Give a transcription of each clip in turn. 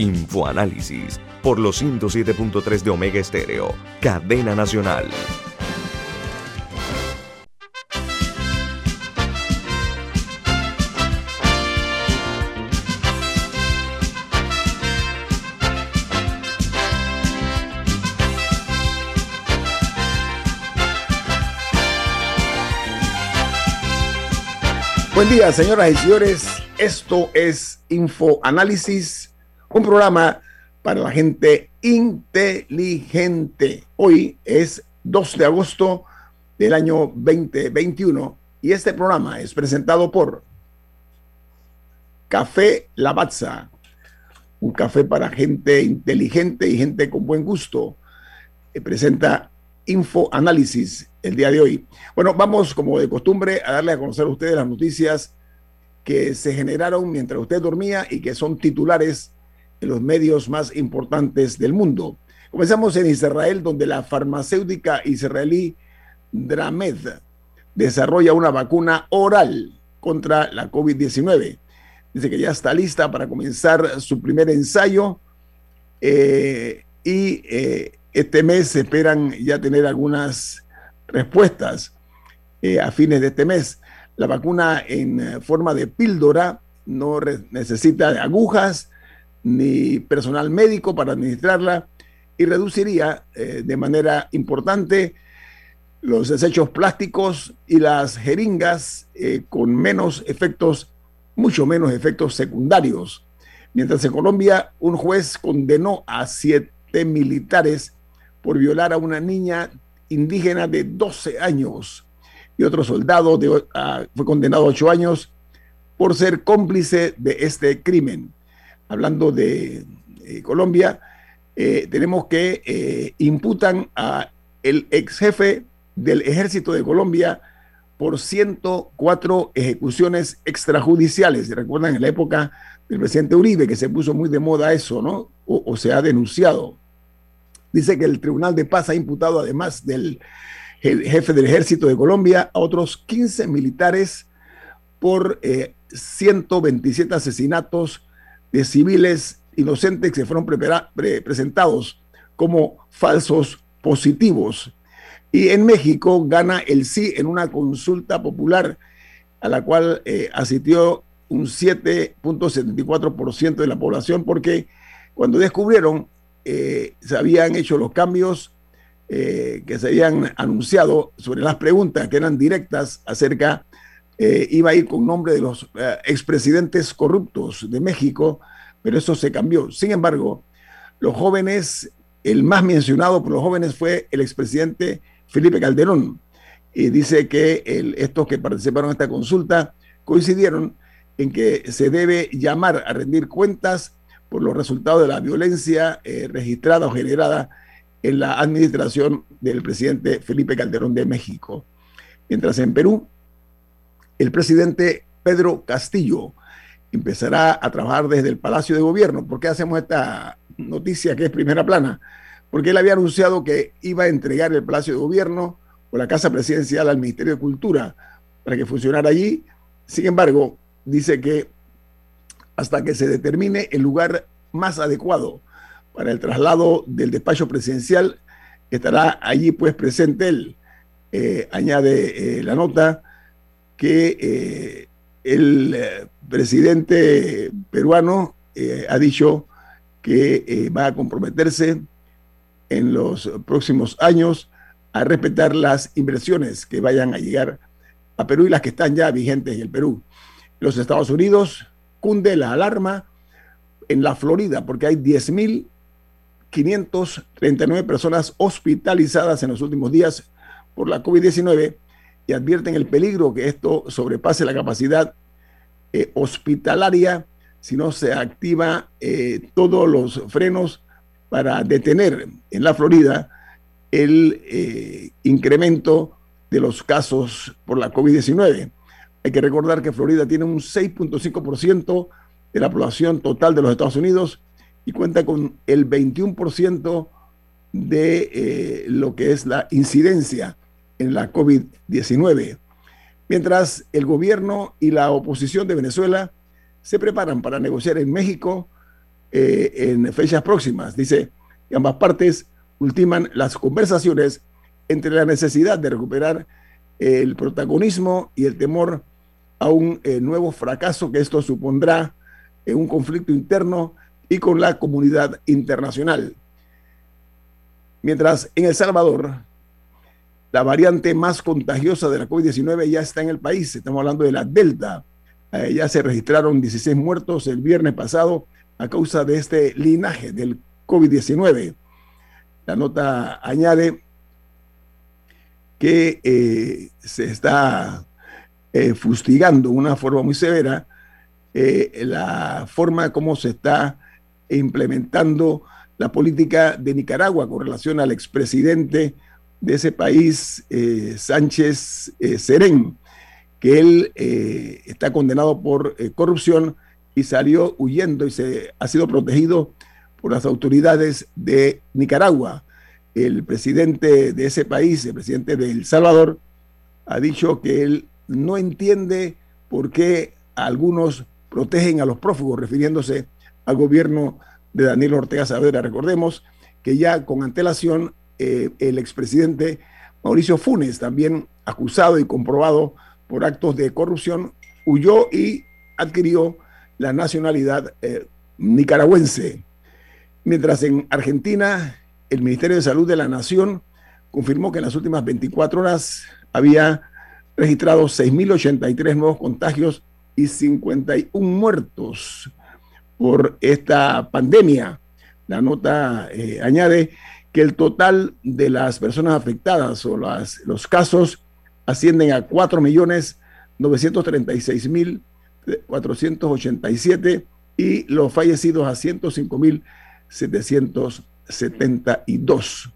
Infoanálisis por los 107.3 de Omega Estéreo, cadena nacional. Buen día, señoras y señores. Esto es Infoanálisis un programa para la gente inteligente. Hoy es 2 de agosto del año 2021 y este programa es presentado por Café Lavazza, un café para gente inteligente y gente con buen gusto. presenta Info Análisis el día de hoy. Bueno, vamos como de costumbre a darle a conocer a ustedes las noticias que se generaron mientras usted dormía y que son titulares en los medios más importantes del mundo. Comenzamos en Israel, donde la farmacéutica israelí Dramed desarrolla una vacuna oral contra la COVID-19. Dice que ya está lista para comenzar su primer ensayo eh, y eh, este mes esperan ya tener algunas respuestas eh, a fines de este mes. La vacuna en forma de píldora no necesita agujas ni personal médico para administrarla y reduciría eh, de manera importante los desechos plásticos y las jeringas eh, con menos efectos, mucho menos efectos secundarios. Mientras en Colombia un juez condenó a siete militares por violar a una niña indígena de 12 años y otro soldado fue condenado a 8 años por ser cómplice de este crimen hablando de eh, Colombia, eh, tenemos que eh, imputan a el ex jefe del ejército de Colombia por 104 ejecuciones extrajudiciales. ¿Recuerdan en la época del presidente Uribe que se puso muy de moda eso, ¿no? O, se ha denunciado. Dice que el Tribunal de Paz ha imputado, además del jefe del ejército de Colombia, a otros 15 militares por 127 asesinatos de civiles inocentes que fueron presentados como falsos positivos. Y en México gana el sí en una consulta popular a la cual eh, asistió un 7.74% de la población porque cuando descubrieron eh, se habían hecho los cambios eh, que se habían anunciado sobre las preguntas que eran directas acerca eh, iba a ir con nombre de los eh, expresidentes corruptos de México, pero eso se cambió. Sin embargo, los jóvenes, el más mencionado por los jóvenes fue el expresidente Felipe Calderón. Y dice que estos que participaron en esta consulta coincidieron en que se debe llamar a rendir cuentas por los resultados de la violencia eh, registrada o generada en la administración del presidente Felipe Calderón de México. Mientras en Perú, el presidente Pedro Castillo empezará a trabajar desde el Palacio de Gobierno. ¿Por qué hacemos esta noticia que es primera plana? Porque él había anunciado que iba a entregar el Palacio de Gobierno o la Casa Presidencial al Ministerio de Cultura para que funcionara allí. Sin embargo, dice que hasta que se determine el lugar más adecuado para el traslado del despacho presidencial, estará allí pues presente él. Eh, añade eh, la nota que eh, el eh, presidente peruano eh, ha dicho que va a comprometerse en los próximos años a respetar las inversiones que vayan a llegar a Perú y las que están ya vigentes en el Perú. Los Estados Unidos cunde la alarma en la Florida porque hay 10.539 personas hospitalizadas en los últimos días por la COVID-19 y advierten el peligro que esto sobrepase la capacidad eh, hospitalaria si no se activa eh, todos los frenos para detener en la Florida el eh, incremento de los casos por la COVID-19. Hay que recordar que Florida tiene un 6.5% de la población total de los Estados Unidos y cuenta con el 21% de lo que es la incidencia en la COVID-19. Mientras el gobierno y la oposición de Venezuela se preparan para negociar en México eh, en fechas próximas. Dice que ambas partes ultiman las conversaciones entre la necesidad de recuperar el protagonismo y el temor a un eh, nuevo fracaso que esto supondrá en un conflicto interno y con la comunidad internacional. Mientras en El Salvador, la variante más contagiosa de la COVID-19 ya está en el país, estamos hablando de la Delta. Eh, ya se registraron 16 muertos el viernes pasado a causa de este linaje del COVID-19. La nota añade que eh, se está eh, fustigando una forma muy severa eh, la forma como se está implementando la política de Nicaragua con relación al expresidente de ese país, Sánchez Serén, que él está condenado por corrupción y salió huyendo y se ha sido protegido por las autoridades de Nicaragua. El presidente de ese país, el presidente de El Salvador, ha dicho que él no entiende por qué algunos protegen a los prófugos, refiriéndose al gobierno de Daniel Ortega Saavedra. Recordemos que ya con antelación eh, el expresidente Mauricio Funes, también acusado y comprobado por actos de corrupción, huyó y adquirió la nacionalidad eh, nicaragüense. Mientras en Argentina, el Ministerio de Salud de la Nación confirmó que en las últimas 24 horas había registrado 6.083 nuevos contagios y 51 muertos por esta pandemia. La nota eh, añade que el total de las personas afectadas o los casos ascienden a 4.936.487 y los fallecidos a 105.000 772.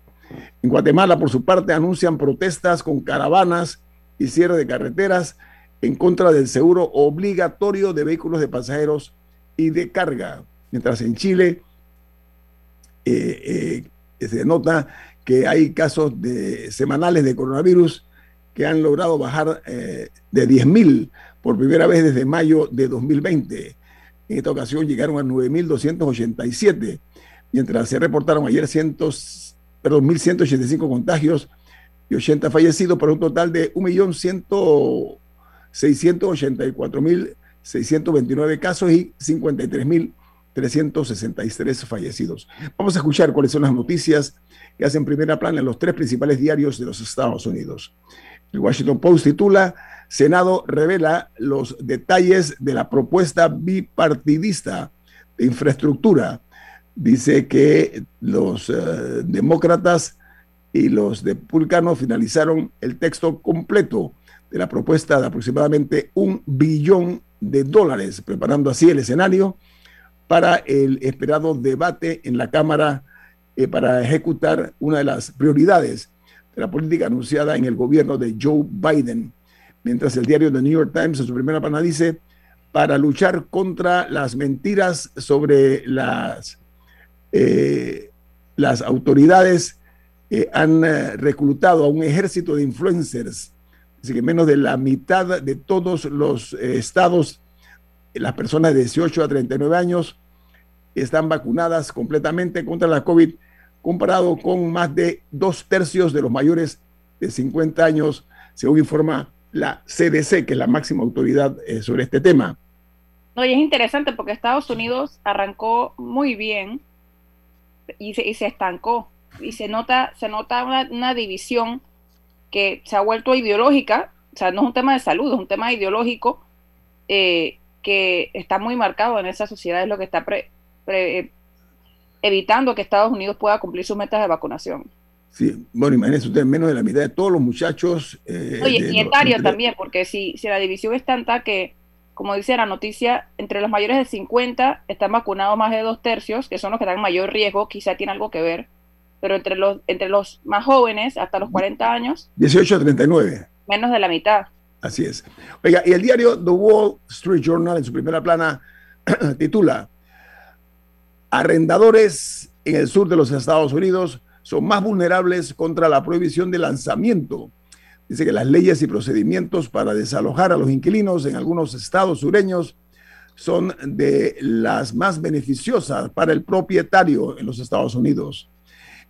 En Guatemala, por su parte, anuncian protestas con caravanas y cierre de carreteras en contra del seguro obligatorio de vehículos de pasajeros y de carga. Mientras en Chile eh, eh, se nota que hay casos de, semanales de coronavirus que han logrado bajar eh, de 10.000 por primera vez desde mayo de 2020. En esta ocasión llegaron a 9.287 mientras se reportaron ayer cientos, perdón, 1.185 contagios y 80 fallecidos, por un total de 1.684.629 casos y 53.363 fallecidos. Vamos a escuchar cuáles son las noticias que hacen primera plana en los tres principales diarios de los Estados Unidos. El Washington Post titula, Senado revela los detalles de la propuesta bipartidista de infraestructura dice que los eh, demócratas y los republicanos finalizaron el texto completo de la propuesta de aproximadamente un billón de dólares, preparando así el escenario para el esperado debate en la Cámara eh, para ejecutar una de las prioridades de la política anunciada en el gobierno de Joe Biden. Mientras el diario The New York Times en su primera página dice, para luchar contra las mentiras sobre las eh, las autoridades eh, han reclutado a un ejército de influencers, así que menos de la mitad de todos los estados, las personas de 18 a 39 años, están vacunadas completamente contra la COVID, comparado con más de dos tercios de los mayores de 50 años, según informa la CDC, que es la máxima autoridad sobre este tema. No, y es interesante porque Estados Unidos arrancó muy bien y se, y se estancó. Y se nota, se nota una, división que se ha vuelto ideológica, o sea, no es un tema de salud, es un tema ideológico eh, que está muy marcado en esa sociedad, es lo que está evitando que Estados Unidos pueda cumplir sus metas de vacunación. Sí, bueno, imagínense ustedes, menos de la mitad de todos los muchachos. Eh, Oye, y etario también, porque si, si la división es tanta que como dice la noticia, entre los mayores de 50 están vacunados más de dos tercios, que son los que dan mayor riesgo, quizá tiene algo que ver, pero entre los, entre los más jóvenes, hasta los 40 años. 18 a 39. Menos de la mitad. Así es. Oiga, y el diario The Wall Street Journal en su primera plana titula, Arrendadores en el sur de los Estados Unidos son más vulnerables contra la prohibición de lanzamiento Dice que las leyes y procedimientos para desalojar a los inquilinos en algunos estados sureños son de las más beneficiosas para el propietario en los Estados Unidos.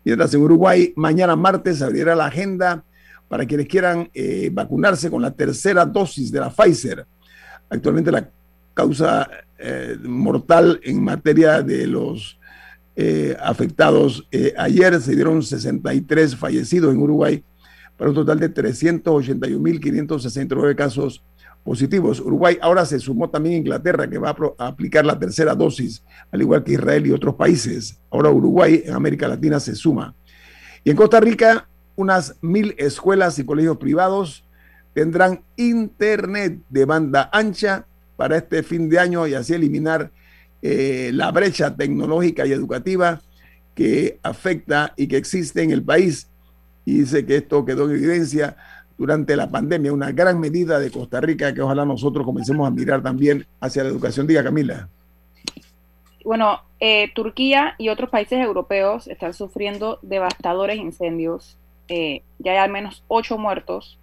Mientras en Uruguay, mañana martes abrirá la agenda para quienes quieran eh, vacunarse con la tercera dosis de la Pfizer. Actualmente la causa eh, mortal en materia de los eh, afectados, ayer se dieron 63 fallecidos en Uruguay para un total de 381.569 casos positivos. Uruguay ahora se sumó también Inglaterra, que va a, aplicar la tercera dosis, al igual que Israel y otros países. Ahora Uruguay en América Latina se suma. Y en Costa Rica, unas mil escuelas y colegios privados tendrán internet de banda ancha para este fin de año y así eliminar eh, la brecha tecnológica y educativa que afecta y que existe en el país y dice que esto quedó en evidencia durante la pandemia, una gran medida de Costa Rica que ojalá nosotros comencemos a mirar también hacia la educación. Diga, Camila. Bueno, eh, Turquía y otros países europeos están sufriendo devastadores incendios. Eh, ya hay al menos ocho muertos.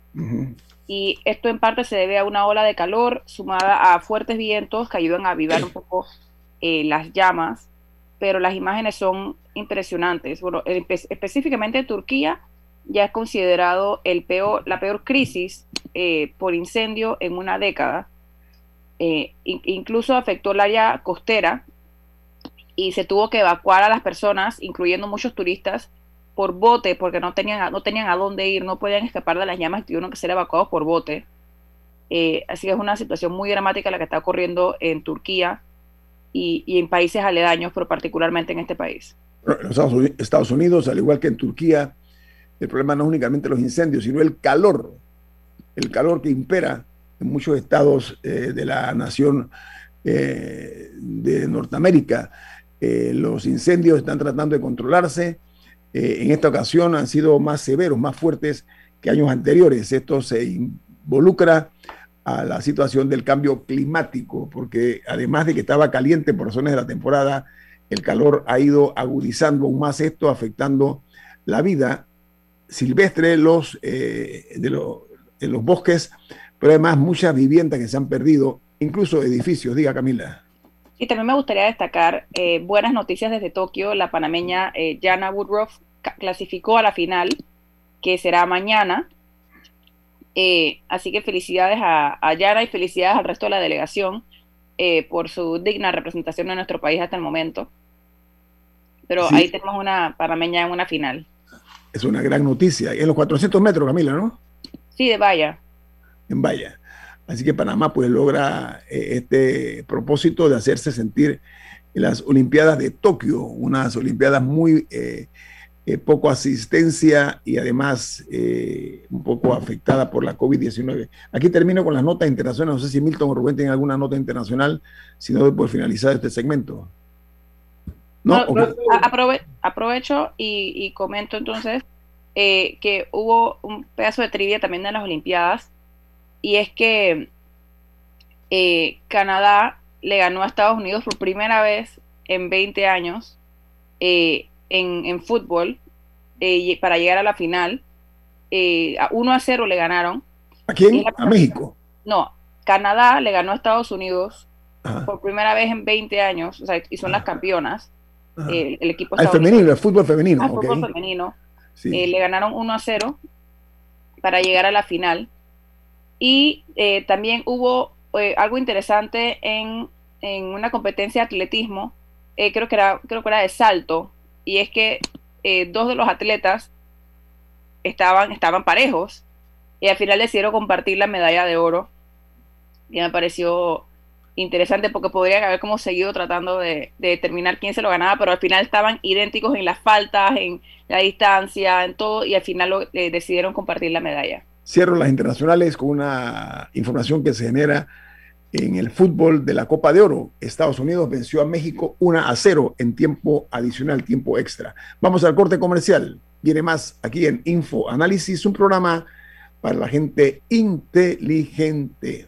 Y esto en parte se debe a una ola de calor sumada a fuertes vientos que ayudan a avivar un poco eh, las llamas. Pero las imágenes son impresionantes. Bueno, específicamente Turquía ya es considerado el peor, la peor crisis eh, por incendio en una década. Eh, incluso afectó el área costera y se tuvo que evacuar a las personas, incluyendo muchos turistas, por bote, porque no tenían, no tenían a dónde ir, no podían escapar de las llamas tuvieron que ser evacuados por bote. Eh, así que es una situación muy dramática la que está ocurriendo en Turquía y, y en países aledaños, pero particularmente en este país. En Estados Unidos, al igual que en Turquía, el problema no es únicamente los incendios, sino el calor, el calor que impera en muchos estados eh, de la nación eh, de Norteamérica. Los incendios están tratando de controlarse. En esta ocasión han sido más severos, más fuertes que años anteriores. Esto se involucra a la situación del cambio climático, porque además de que estaba caliente por razones de la temporada, el calor ha ido agudizando aún más esto, afectando la vida silvestre los, eh, de, los bosques, pero además muchas viviendas que se han perdido, incluso edificios. Diga, Camila. Y también me gustaría destacar eh, buenas noticias desde Tokio. La panameña eh, Jana Woodruff clasificó a la final, que será mañana. así que felicidades a, a, Yana y felicidades al resto de la delegación por su digna representación en nuestro país hasta el momento. Pero ahí tenemos una panameña en una final es una gran noticia. En los 400 metros, Camila, ¿no? Sí, de valla. En valla. Así que Panamá pues logra eh, este propósito de hacerse sentir en las Olimpiadas de Tokio, unas Olimpiadas muy eh, eh, poco asistencia y además un poco afectada por la COVID-19. Aquí termino con las notas internacionales. No sé si Milton o Rubén tienen alguna nota internacional, si no por finalizar este segmento. No, aprovecho y, comento entonces que hubo un pedazo de trivia también en las Olimpiadas y es que eh, Canadá le ganó a Estados Unidos por primera vez en 20 años eh, en, fútbol para llegar a la final. a 1 a 0 le ganaron. ¿A quién? ¿A México? No, Canadá le ganó a Estados Unidos por primera vez en 20 años, o sea, y son las campeonas el equipo el femenino, el fútbol femenino. fútbol femenino. Eh, le ganaron 1 a 0 para llegar a la final. Y eh, también hubo eh, algo interesante en, una competencia de atletismo, creo, que era, creo que era de salto, y es que dos de los atletas estaban, estaban parejos y al final decidieron compartir la medalla de oro. Y me pareció interesante porque podrían haber como seguido tratando de, determinar quién se lo ganaba, pero al final estaban idénticos en las faltas, en la distancia, en todo, y al final eh, decidieron compartir la medalla. Cierro las internacionales con una información que se genera En el fútbol de la Copa de Oro, Estados Unidos venció a México 1 a 0 en tiempo adicional, tiempo extra. Vamos al corte comercial. Viene más aquí en Info Análisis, un programa para la gente inteligente.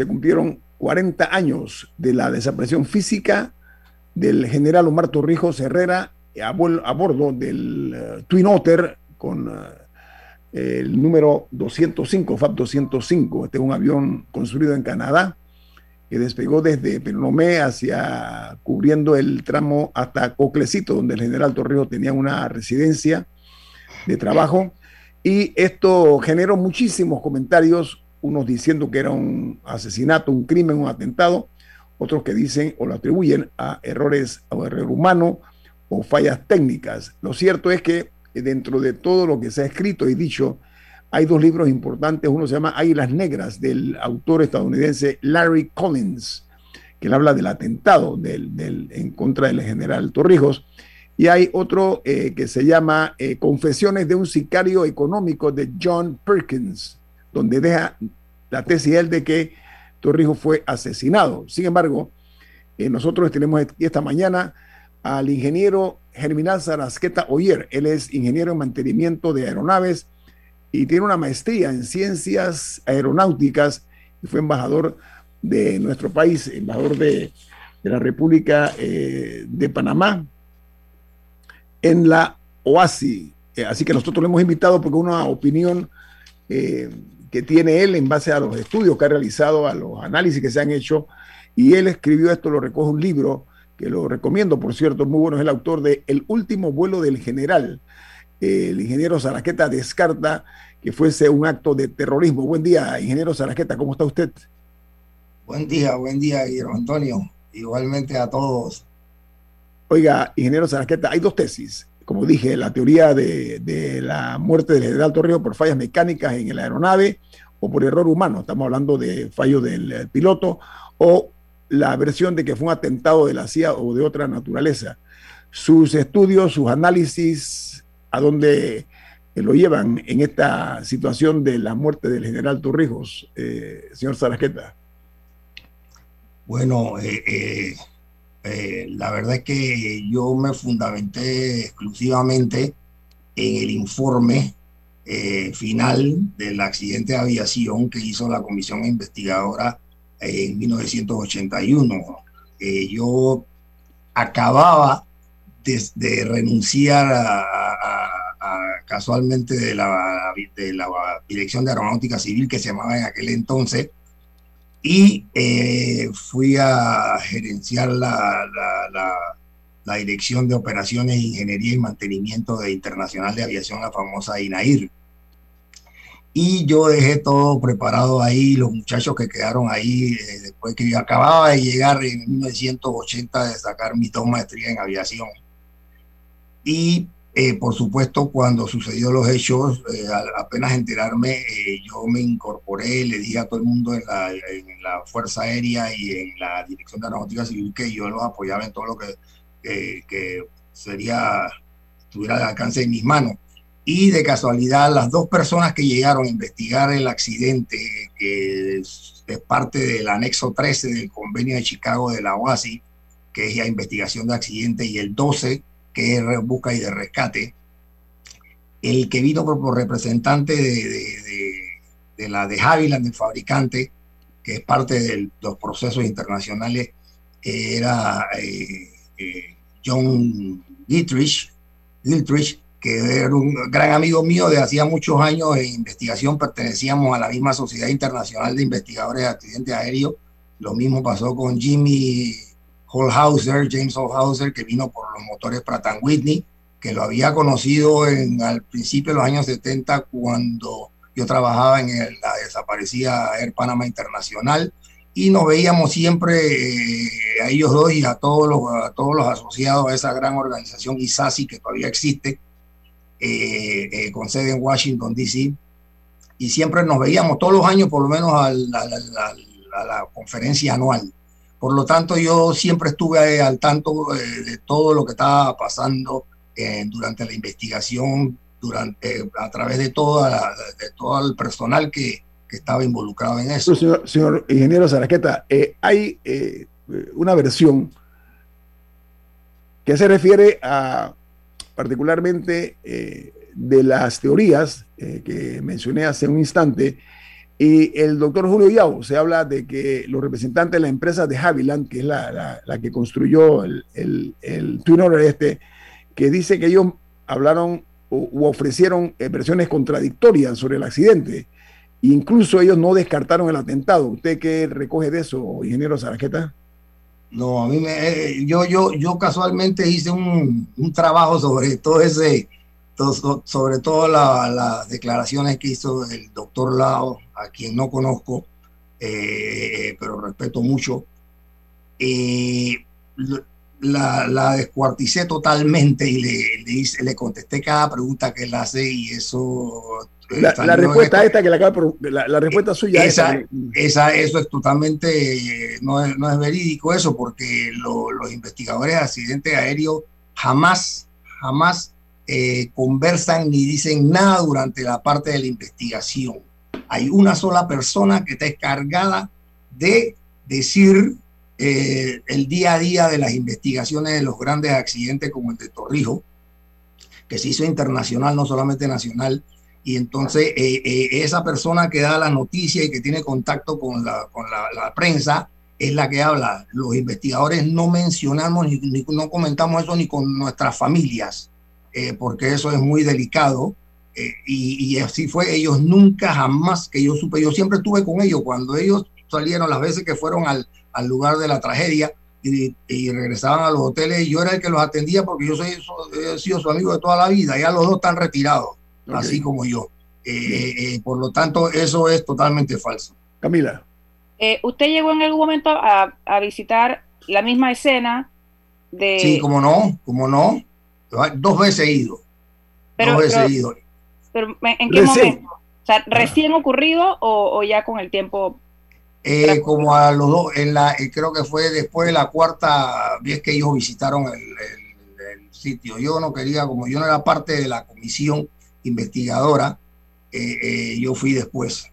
se cumplieron 40 años de la desaparición física del general Omar Torrijos Herrera a, bordo del eh, Twin Otter con eh, el número 205, FAB 205. Este es un avión construido en Canadá que despegó desde Peronomé hacia cubriendo el tramo hasta Coclecito, donde el general Torrijos tenía una residencia de trabajo. Y esto generó muchísimos comentarios, unos diciendo que era un asesinato, un crimen, un atentado, otros que dicen o lo atribuyen a errores o error humano o fallas técnicas. Lo cierto es que dentro de todo lo que se ha escrito y dicho, hay dos libros importantes. Uno se llama Águilas Negras del autor estadounidense Larry Collins, que él habla del atentado del, en contra del general Torrijos. Y hay otro eh, que se llama eh, Confesiones de un sicario económico de John Perkins, donde deja la tesis él de que Torrijos fue asesinado. Sin embargo, eh, nosotros tenemos esta mañana al ingeniero Germinal Sarasqueta Oyer. Él es ingeniero en mantenimiento de aeronaves y tiene una maestría en ciencias aeronáuticas y fue embajador de nuestro país, embajador de, la República eh, de Panamá en la OASI. Eh, así que nosotros lo hemos invitado porque una opinión que tiene él en base a los estudios que ha realizado, a los análisis que se han hecho, y él escribió esto, lo recoge un libro que lo recomiendo, por cierto, muy bueno, es el autor de El último vuelo del general. el ingeniero Zaraqueta descarta que fuese un acto de terrorismo. Buen día, ingeniero Zaraqueta, ¿cómo está usted? Buen día, buen día, Guillermo Antonio. Igualmente a todos. Oiga, ingeniero Zaraqueta, hay dos tesis. Como dije, la teoría de, la muerte del general Torrijos por fallas mecánicas en la aeronave o por error humano, estamos hablando de fallo del piloto, o la versión de que fue un atentado de la CIA o de otra naturaleza. Sus estudios, sus análisis, a dónde eh, lo llevan en esta situación de la muerte del general Torrijos, eh, señor Sarasqueta. Bueno, eh, la verdad es que yo me fundamenté exclusivamente en el informe final del accidente de aviación que hizo la comisión investigadora en 1981. Eh, yo acababa de, renunciar a, casualmente de la, de la Dirección de Aeronáutica Civil que se llamaba en aquel entonces y eh, fui a gerenciar la, la Dirección de Operaciones, Ingeniería y Mantenimiento de Internacional de Aviación, la famosa INAIR. Y yo dejé todo preparado ahí, los muchachos que quedaron ahí, eh, después que yo acababa de llegar en 1980 de sacar mi dos maestría en aviación. Y eh, por supuesto, cuando sucedió los hechos, eh, apenas enterarme, eh, yo me incorporé, le dije a todo el mundo en la, en la, Fuerza Aérea y en la Dirección de Aeronáutica Civil que yo los apoyaba en todo lo que, que sería, estuviera al alcance de mis manos. Y de casualidad, las dos personas que llegaron a investigar el accidente, que es, es parte del anexo 13 del convenio de Chicago de la OASI, que es la investigación de accidentes, y el 12, que es busca y de rescate, el que vino por, representante de, la de Haviland, del fabricante, que es parte de los procesos internacionales, era eh, eh, John Dietrich, Dietrich, que era un gran amigo mío de hacía muchos años en investigación, pertenecíamos a la misma Sociedad Internacional de Investigadores de Accidentes Aéreos. Lo mismo pasó con Jimmy Holhauser, James Holhauser, que vino por los motores Pratt Whitney, que lo había conocido en, al principio de los años 70 cuando yo trabajaba en la desaparecida Air Panama Internacional y nos veíamos siempre eh, a ellos dos y a todos, los, todos los asociados a esa gran organización ISASI que todavía existe, eh, eh, con sede en Washington, D.C. Y siempre nos veíamos todos los años, por lo menos a la conferencia anual. Por lo tanto, yo siempre estuve al tanto eh, de todo lo que estaba pasando eh, durante la investigación, durante, a través de, todo el personal que, estaba involucrado en eso. Señor, ingeniero Zaraqueta, eh, hay una versión que se refiere a particularmente de las teorías que mencioné hace un instante, y el doctor Julio Yao se habla de que los representantes de la empresa de Haviland, que es la, la, que construyó el, el, el Twin este, que dice que ellos hablaron o, ofrecieron eh, versiones contradictorias sobre el accidente. Incluso ellos no descartaron el atentado. ¿Usted qué recoge de eso, ingeniero Zaraqueta? No, a mí me, eh, yo, yo, yo casualmente hice un, un trabajo sobre todo ese, sobre todo las declaraciones que hizo el doctor Lao, a quien no conozco, eh, pero respeto mucho, eh, la, la, descuarticé totalmente y le, le, contesté cada pregunta que él hace y eso... Eh, la, respuesta esta que la, la, la respuesta suya esa, esa, eso es totalmente no es, no es verídico eso porque los investigadores de accidentes aéreos jamás jamás eh, conversan ni dicen nada durante la parte de la investigación. Hay una sola persona que está encargada de decir eh, el día a día de las investigaciones de los grandes accidentes como el de Torrijos, que se hizo internacional, no solamente nacional. Y entonces eh, esa persona que da la noticia y que tiene contacto con la, con la, prensa es la que habla. Los investigadores no mencionamos ni, no comentamos eso ni con nuestras familias. Eh, porque eso es muy delicado. Eh, y, así fue, ellos nunca, jamás que yo supe, yo siempre estuve con ellos cuando ellos salieron las veces que fueron al, al lugar de la tragedia y, regresaban a los hoteles, yo era el que los atendía porque yo soy, he sido su amigo de toda la vida, ya los dos están retirados, así como yo. Eh, por lo tanto, eso es totalmente falso. Camila. ¿Usted llegó en algún momento a, a visitar la misma escena de... Sí, como no, como no. Dos veces he ido. Pero, dos veces he ido. Pero, ¿en qué momento? O sea, ¿recién ocurrido o, ya con el tiempo? Eh, como a los dos, en la, eh, creo que fue después de la cuarta vez que ellos visitaron el, sitio. Yo no quería, como yo no era parte de la comisión investigadora, eh, yo fui después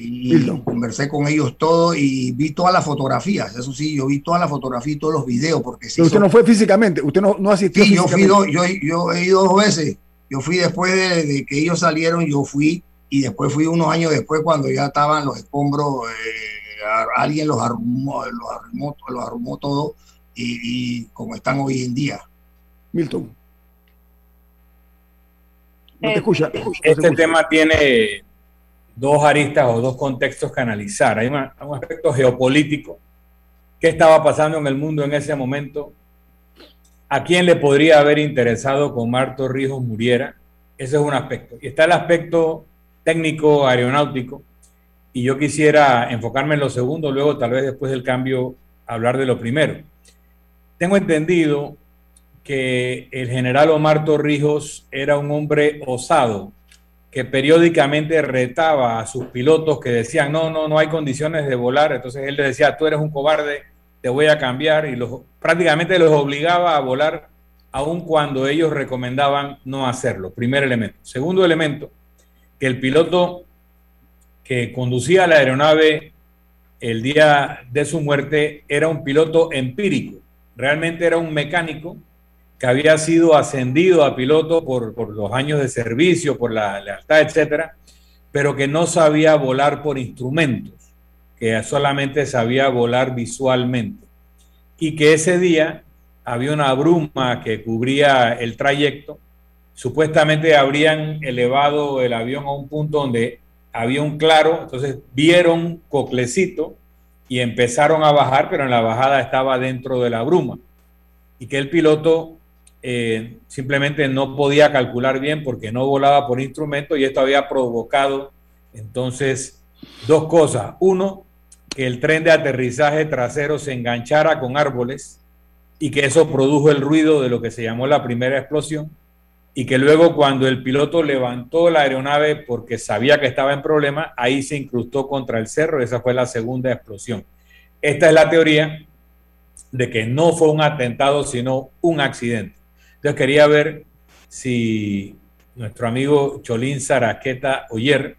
y conversé con ellos todo y vi todas las fotografías. Eso sí, yo vi todas las fotografías y todos los videos. Porque Pero usted no fue físicamente, usted no, no asistió. Sí, yo fui yo, yo he ido dos veces. Yo fui después de, que ellos salieron, yo fui y después fui unos años después cuando ya estaban los escombros, eh, alguien los arrumó, los arrumó, los arrumó todo y, como están hoy en día. Milton. No te eh, escucha. Este tema tiene dos aristas o dos contextos que analizar. Hay un aspecto geopolítico. ¿Qué estaba pasando en el mundo en ese momento? a quién le podría haber interesado que Omar Torrijos muriera. Ese es un aspecto. Y está el aspecto técnico aeronáutico. Y yo quisiera enfocarme en lo segundo, luego tal vez después del cambio hablar de lo primero. Tengo entendido que el general Omar Torrijos era un hombre osado, que periódicamente retaba a sus pilotos que decían, no, no, no hay condiciones de volar. Entonces él les decía, tú eres un cobarde, te voy a cambiar. Y los, prácticamente los obligaba a volar, aun cuando ellos recomendaban no hacerlo. Primer elemento. Segundo elemento, que el piloto que conducía la aeronave el día de su muerte era un piloto empírico. Realmente era un mecánico que había sido ascendido a piloto por, los años de servicio, por la lealtad, etcétera, pero que no sabía volar por instrumentos, que solamente sabía volar visualmente. Y que ese día había una bruma que cubría el trayecto. Supuestamente habrían elevado el avión a un punto donde había un claro, entonces vieron Coclecito y empezaron a bajar, pero en la bajada estaba dentro de la bruma. Y que el piloto eh, simplemente no podía calcular bien porque no volaba por instrumento y esto había provocado entonces dos cosas. Uno, que el tren de aterrizaje trasero se enganchara con árboles y que eso produjo el ruido de lo que se llamó la primera explosión y que luego cuando el piloto levantó la aeronave porque sabía que estaba en problema, ahí se incrustó contra el cerro esa fue la segunda explosión. Esta es la teoría de que no fue un atentado, sino un accidente. Entonces quería ver si nuestro amigo Cholín Zaraqueta Oyer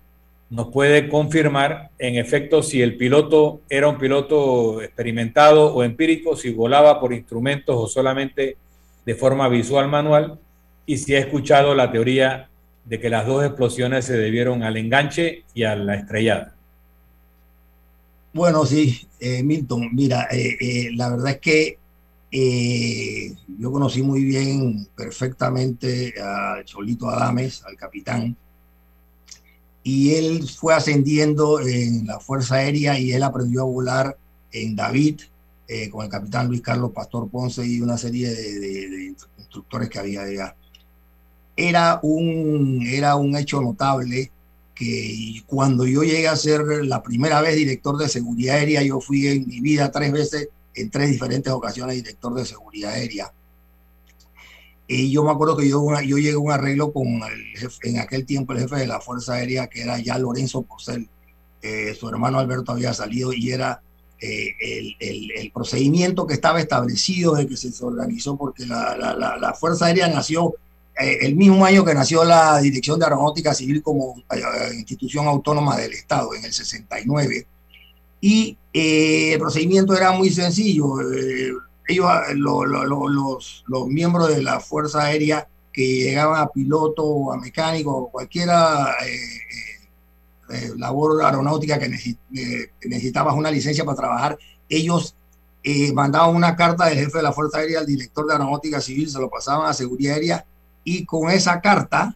nos puede confirmar en efecto si el piloto era un piloto experimentado o empírico, si volaba por instrumentos o solamente de forma visual manual, y si ha escuchado la teoría de que las dos explosiones se debieron al enganche y a la estrellada. Bueno, sí, eh, Milton, mira, eh, eh, la verdad es que eh, yo conocí muy bien, perfectamente al Cholito Adames, al capitán, y él fue ascendiendo en la Fuerza Aérea y él aprendió a volar en David eh, con el capitán Luis Carlos Pastor Ponce y una serie de, instructores que había allá. Era un, era un hecho notable que cuando yo llegué a ser la primera vez director de seguridad aérea, yo fui en mi vida tres veces en tres diferentes ocasiones director de seguridad aérea. Y yo me acuerdo que yo, yo llegué a un arreglo con el jefe, en aquel tiempo el jefe de la Fuerza Aérea, que era ya Lorenzo Porcel. Eh, su hermano Alberto había salido y era eh, el, el, el, procedimiento que estaba establecido de que se organizó, porque la, la, la, Fuerza Aérea nació eh, el mismo año que nació la Dirección de Aeronáutica Civil como institución autónoma del Estado, en el 69 y eh, el procedimiento era muy sencillo. Eh, ellos, los, los, miembros de la Fuerza Aérea que llegaban a piloto o a mecánico o cualquiera eh, labor aeronáutica que, necesitabas una licencia para trabajar, ellos mandaban una carta del jefe de la Fuerza Aérea al director de Aeronáutica Civil, se lo pasaban a Seguridad Aérea y con esa carta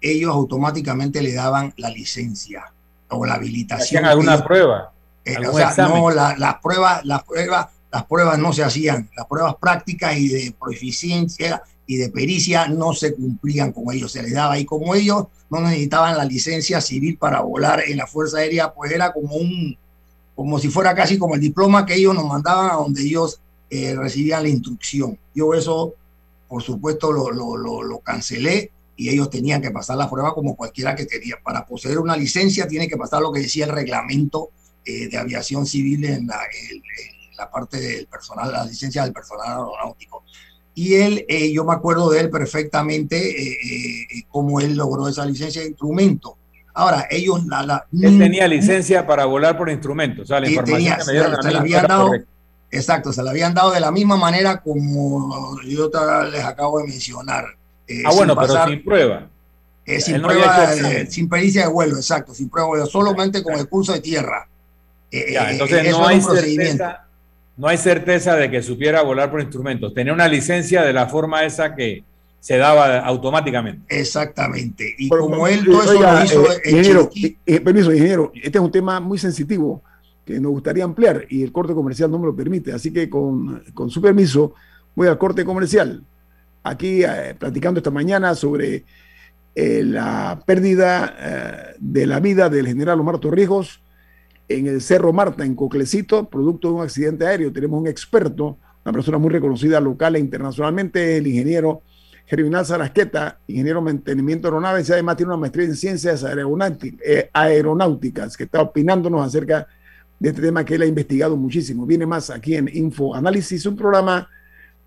ellos automáticamente le daban la licencia o la habilitación. ¿Hacían alguna prueba? Eh, o sea, no, las pruebas, las pruebas, las pruebas no se hacían, las pruebas prácticas y de proficiencia y de pericia no se cumplían como ellos, se les daba. Y como ellos no necesitaban la licencia civil para volar en la Fuerza Aérea, pues era como un, como si fuera casi como el diploma que ellos nos mandaban a donde ellos eh, recibían la instrucción. Yo eso, por supuesto, lo, lo, lo, lo cancelé y ellos tenían que pasar la prueba como cualquiera que tenía. Para poseer una licencia tiene que pasar lo que decía el reglamento eh, de aviación civil en la, la, parte del personal, la licencia del personal aeronáutico. Y él, eh, yo me acuerdo de él perfectamente, eh, cómo él logró esa licencia de instrumento. Ahora, ellos la... la él tenía licencia para volar por instrumento, o sea, la información que me dieron se, habían dado, Exacto, se la habían dado de la misma manera como yo les acabo de mencionar. ah, bueno, pero sin prueba. sin prueba, sin pericia de vuelo, exacto, sin prueba de vuelo, solamente con el curso de tierra. Eh, eh, entonces no hay, certeza, no hay certeza de que supiera volar por instrumentos. Tenía una licencia de la forma esa que se daba automáticamente. Exactamente. Y como él todo eso lo hizo. Eh, ingeniero, permiso, ingeniero, este es un tema muy sensitivo que nos gustaría ampliar y el corte comercial no me lo permite. Así que con, con su permiso voy al corte comercial. aquí eh, platicando esta mañana sobre eh, la pérdida eh, de la vida del general Omar Torrijos en el Cerro Marta, en Coclecito, producto de un accidente aéreo. Tenemos un experto, una persona muy reconocida local e internacionalmente, el ingeniero Germinal Sarasqueta, ingeniero de mantenimiento de aeronaves, y además tiene una maestría en ciencias aeronáuticas, que está opinándonos acerca de este tema que él ha investigado muchísimo. Viene más aquí en Info Análisis, un programa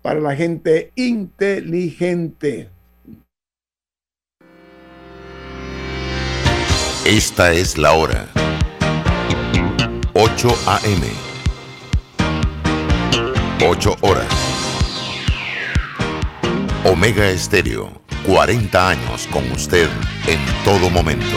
para la gente inteligente. Esta es la hora. 8 a.m. 8 horas. Omega Estéreo, 40 años con usted en todo momento.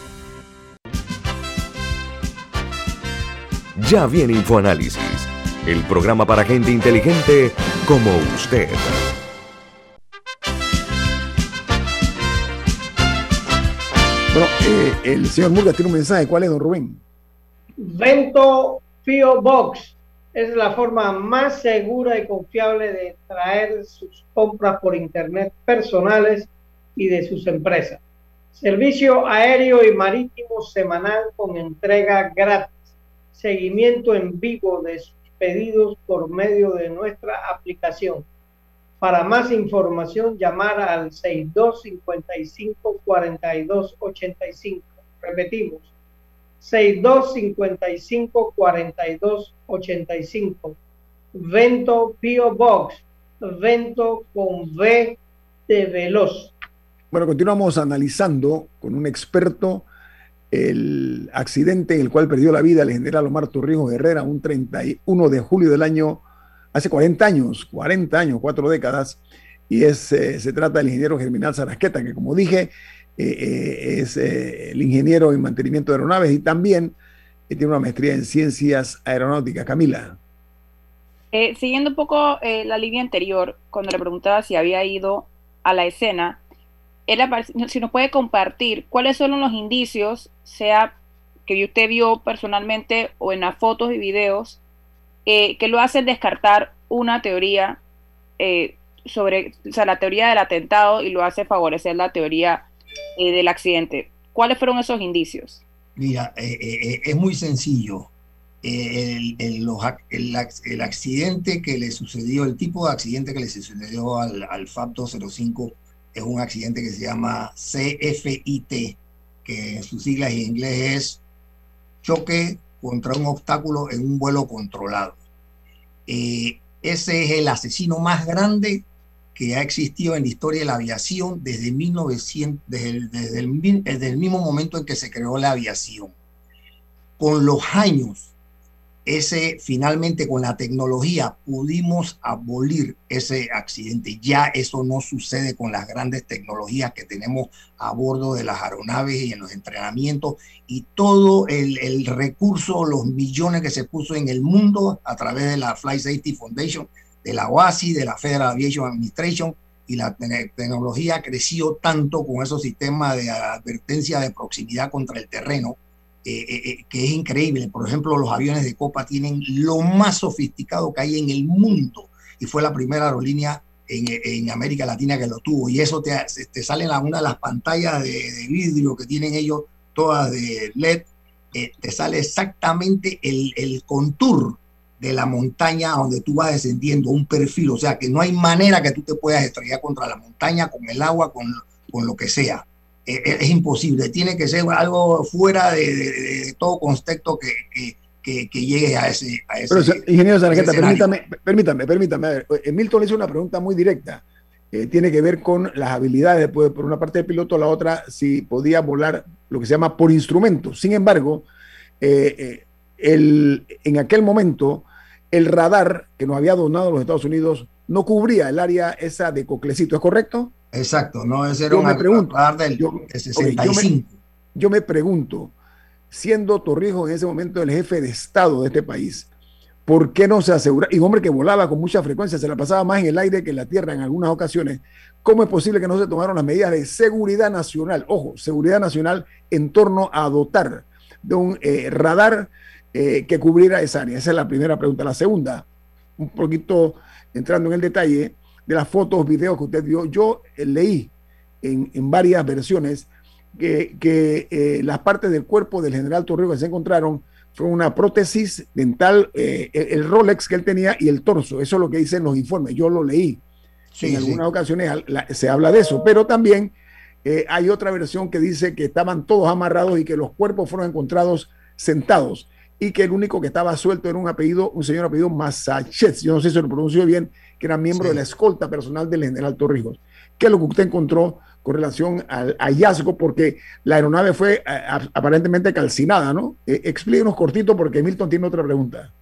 Ya viene InfoAnálisis, el programa para gente inteligente como usted. Bueno, eh, el señor Murga tiene un mensaje. ¿Cuál es, don Rubén? Vento Fio Box es la forma más segura y confiable de traer sus compras por internet personales y de sus empresas. Servicio aéreo y marítimo semanal con entrega gratis seguimiento en vivo de sus pedidos por medio de nuestra aplicación. Para más información, llamar al 6255-4285. Repetimos, 6255-4285. Vento Pio Box, Vento con V de Veloz. Bueno, continuamos analizando con un experto el accidente en el cual perdió la vida el general Omar Torrijos Herrera un 31 de julio del año, hace 40 años, 40 años, cuatro décadas, y es, eh, se trata del ingeniero Germinal Sarasqueta, que como dije, eh, eh, es el ingeniero en mantenimiento de aeronaves y también tiene una maestría en ciencias aeronáuticas. Camila. siguiendo un poco la línea anterior, cuando le preguntaba si había ido a la escena, si nos puede compartir cuáles son los indicios, sea que usted vio personalmente o en las fotos y videos, eh, que lo hacen descartar una teoría eh, sobre, o sea, la teoría del atentado y lo hace favorecer la teoría eh, del accidente. ¿Cuáles fueron esos indicios? Mira, es muy sencillo. El, el, accidente que le sucedió, el tipo de accidente que le sucedió al, al FAP 205 es un accidente que se llama CFIT, que en sus siglas en inglés es choque contra un obstáculo en un vuelo controlado. Eh, ese es el asesino más grande que ha existido en la historia de la aviación desde, 1900, desde, el mismo momento en que se creó la aviación. Con los años, ese finalmente con la tecnología pudimos abolir ese accidente. Ya eso no sucede con las grandes tecnologías que tenemos a bordo de las aeronaves y en los entrenamientos y todo el, recurso, los millones que se puso en el mundo a través de la Flight Safety Foundation, de la OASI, de la Federal Aviation Administration y la tecnología creció tanto con esos sistemas de advertencia de proximidad contra el terreno que es increíble. Por ejemplo, los aviones de Copa tienen lo más sofisticado que hay en el mundo y fue la primera aerolínea en, América Latina que lo tuvo. Y eso te, te sale en una de las pantallas de, vidrio que tienen ellos, todas de LED, eh, te sale exactamente el, el contour de la montaña donde tú vas descendiendo, un perfil, o sea que no hay manera que tú te puedas estrellar contra la montaña, con el agua, con, con lo que sea. Eh, eh, es imposible, tiene que ser algo fuera de, todo contexto que, que, llegue a ese. A Pero, ingeniero Sargenta, permítame, permítame, permítame. A ver, Milton le hizo una pregunta muy directa. Eh, tiene que ver con las habilidades, pues, por una parte del piloto, la otra, si podía volar lo que se llama por instrumento. Sin embargo, eh, el, en aquel momento, el radar que nos había donado los Estados Unidos no cubría el área esa de Coclecito, ¿es correcto? Exacto, no, ese era un radar del, yo, 65. yo me pregunto, siendo Torrijos en ese momento el jefe de Estado de este país, ¿por qué no se asegura? Y un hombre que volaba con mucha frecuencia, se la pasaba más en el aire que en la tierra en algunas ocasiones. ¿Cómo es posible que no se tomaron las medidas de seguridad nacional? Ojo, seguridad nacional en torno a dotar de un eh, radar eh, que cubriera esa área. Esa es la primera pregunta. La segunda, un poquito entrando en el detalle de las fotos, videos que usted vio, yo eh, leí en, en varias versiones que, eh, las partes del cuerpo del general Torrijos que se encontraron fue una prótesis dental, eh, el Rolex que él tenía y el torso. Eso es lo que dicen los informes. Yo lo leí. en algunas ocasiones se habla de eso, pero también eh, hay otra versión que dice que estaban todos amarrados y que los cuerpos fueron encontrados sentados y que el único que estaba suelto era un apellido, un señor apellido Massachusetts, yo no sé si lo pronunció bien, que era miembro de la escolta personal del general Torrijos. ¿Qué es lo que usted encontró con relación al hallazgo, porque la aeronave fue eh, aparentemente calcinada, ¿no? Eh, explíquenos cortito porque Milton tiene otra pregunta.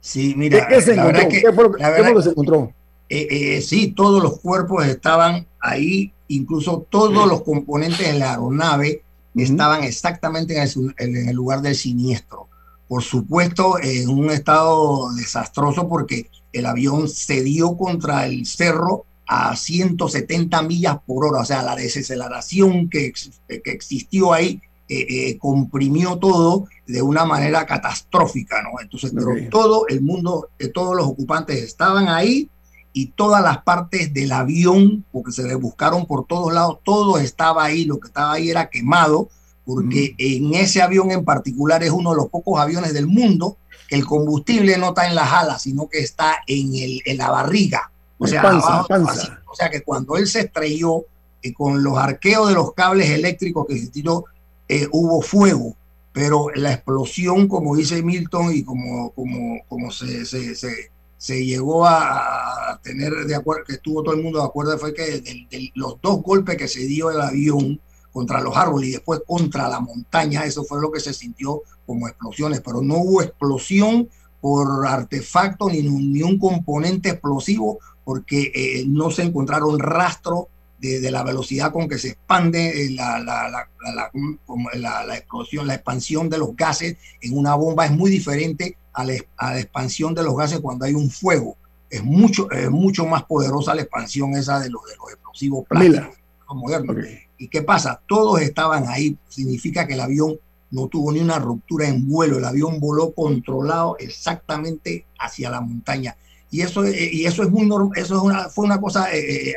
Sí, mira, ¿qué, se encontró? ¿Qué fue, lo que se encontró? Eh, sí, todos los cuerpos estaban ahí, incluso todos los componentes de la aeronave estaban exactamente en en el, lugar del siniestro. Por supuesto, en un estado desastroso porque el avión se dio contra el cerro a 170 millas por hora, o sea, la desaceleración que, que existió ahí eh, eh, comprimió todo de una manera catastrófica, ¿no? Entonces, pero todo el mundo, eh, todos los ocupantes estaban ahí y todas las partes del avión, porque se le buscaron por todos lados, todo estaba ahí, lo que estaba ahí era quemado, porque en ese avión en particular es uno de los pocos aviones del mundo que el combustible no está en las alas, sino que está en, el, en la barriga. O sea, o sea que cuando él se estrelló eh, con los arqueos de los cables eléctricos que se tiró, eh, hubo fuego, pero la explosión, como dice Milton y como, como, como se, se, se, llegó a, tener de acuerdo, que estuvo todo el mundo de acuerdo, fue que de, los dos golpes que se dio el avión contra los árboles y después contra la montaña, eso fue lo que se sintió como explosiones, pero no hubo explosión por artefacto ni, ni un componente explosivo porque eh, no se encontraron rastro de, la velocidad con que se expande eh, la, la, la, explosión, la expansión de los gases en una bomba es muy diferente a la, expansión de los gases cuando hay un fuego. Es mucho, mucho más poderosa la expansión esa de los, de los explosivos plásticos modernos. ¿Y qué pasa? Todos estaban ahí. Significa que el avión no tuvo ni una ruptura en vuelo. El avión voló controlado exactamente hacia la montaña y eso, eh, y eso es muy eso es una, fue una cosa eh, eh,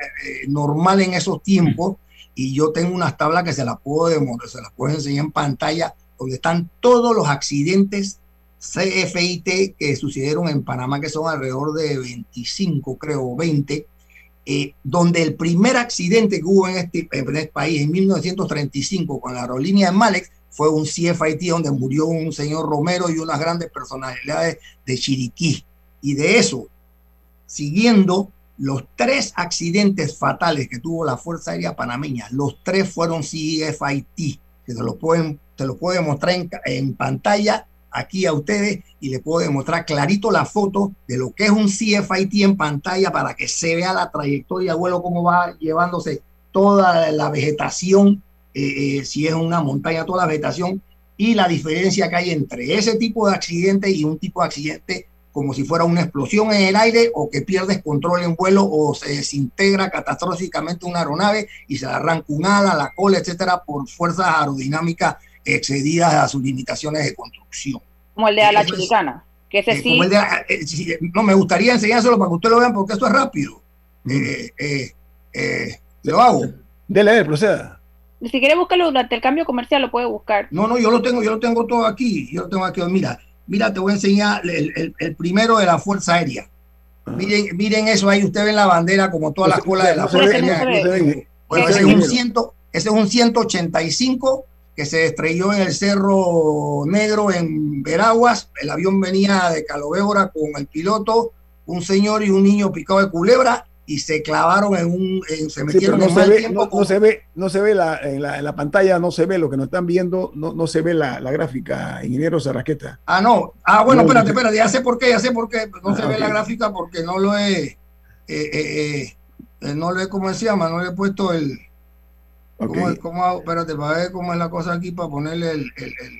normal en esos tiempos y yo tengo unas tablas que se las puedo demostrar, se las puedo enseñar en pantalla donde están todos los accidentes CFIT que sucedieron en Panamá, que son alrededor de 25, creo, 20, donde el primer accidente que hubo en este, este, país en 1935 con la aerolínea de Malex fue un CFIT donde murió un señor Romero y unas grandes personalidades de Chiriquí. Y de eso, siguiendo los tres accidentes fatales que tuvo la Fuerza Aérea Panameña, los tres fueron CFIT, que se lo pueden, te lo puedo mostrar en, pantalla aquí a ustedes y le puedo demostrar clarito la foto de lo que es un CFIT en pantalla para que se vea la trayectoria de vuelo, cómo va llevándose toda la vegetación, eh, eh, si es una montaña, toda la vegetación y la diferencia que hay entre ese tipo de accidente y un tipo de accidente como si fuera una explosión en el aire o que pierdes control en vuelo o se desintegra catastróficamente una aeronave y se arranca un ala, la cola, etcétera, por fuerzas aerodinámicas excedidas a sus limitaciones de construcción. Como el de la Chilicana, que ese Eh, sí. como el de- eh, sí, eh, no, me gustaría enseñárselo para que ustedes lo vean porque esto es rápido. Eh, eh, eh, lo hago. Dele, dele, proceda. Si quiere buscarlo durante el cambio comercial, lo puede buscar. No, no, yo lo tengo, yo lo tengo todo aquí. Yo lo tengo aquí. Mira, mira, te voy a enseñar el, el- el primero de la Fuerza Aérea. Miren, miren eso ahí, usted ve la bandera como toda la cola de la Fuerza Aérea. se ve. Bueno, ¿Qué ese es un eso? ciento, ese es un 185 que se estrelló en el Cerro Negro en Veraguas. El avión venía de Calovébora con el piloto, un señor y un niño picado de culebra y se clavaron en un, en- se Sí, metieron no en se mal ve, tiempo no, con- no se ve, no se ve la, en, la, en la pantalla, no se ve lo que nos están viendo, no, no se ve la, la gráfica, ingeniero Sarraqueta. Ah, no. Ah, bueno, No, espérate, espérate, ya sé por qué, ya sé por qué. No Ah, se ve ok. la gráfica porque no lo he, eh, eh, eh, eh, no le, ¿cómo se llama? No le he puesto el, Ok. ¿cómo, cómo hago? Espérate, para ver cómo es la cosa aquí para ponerle el, el- el-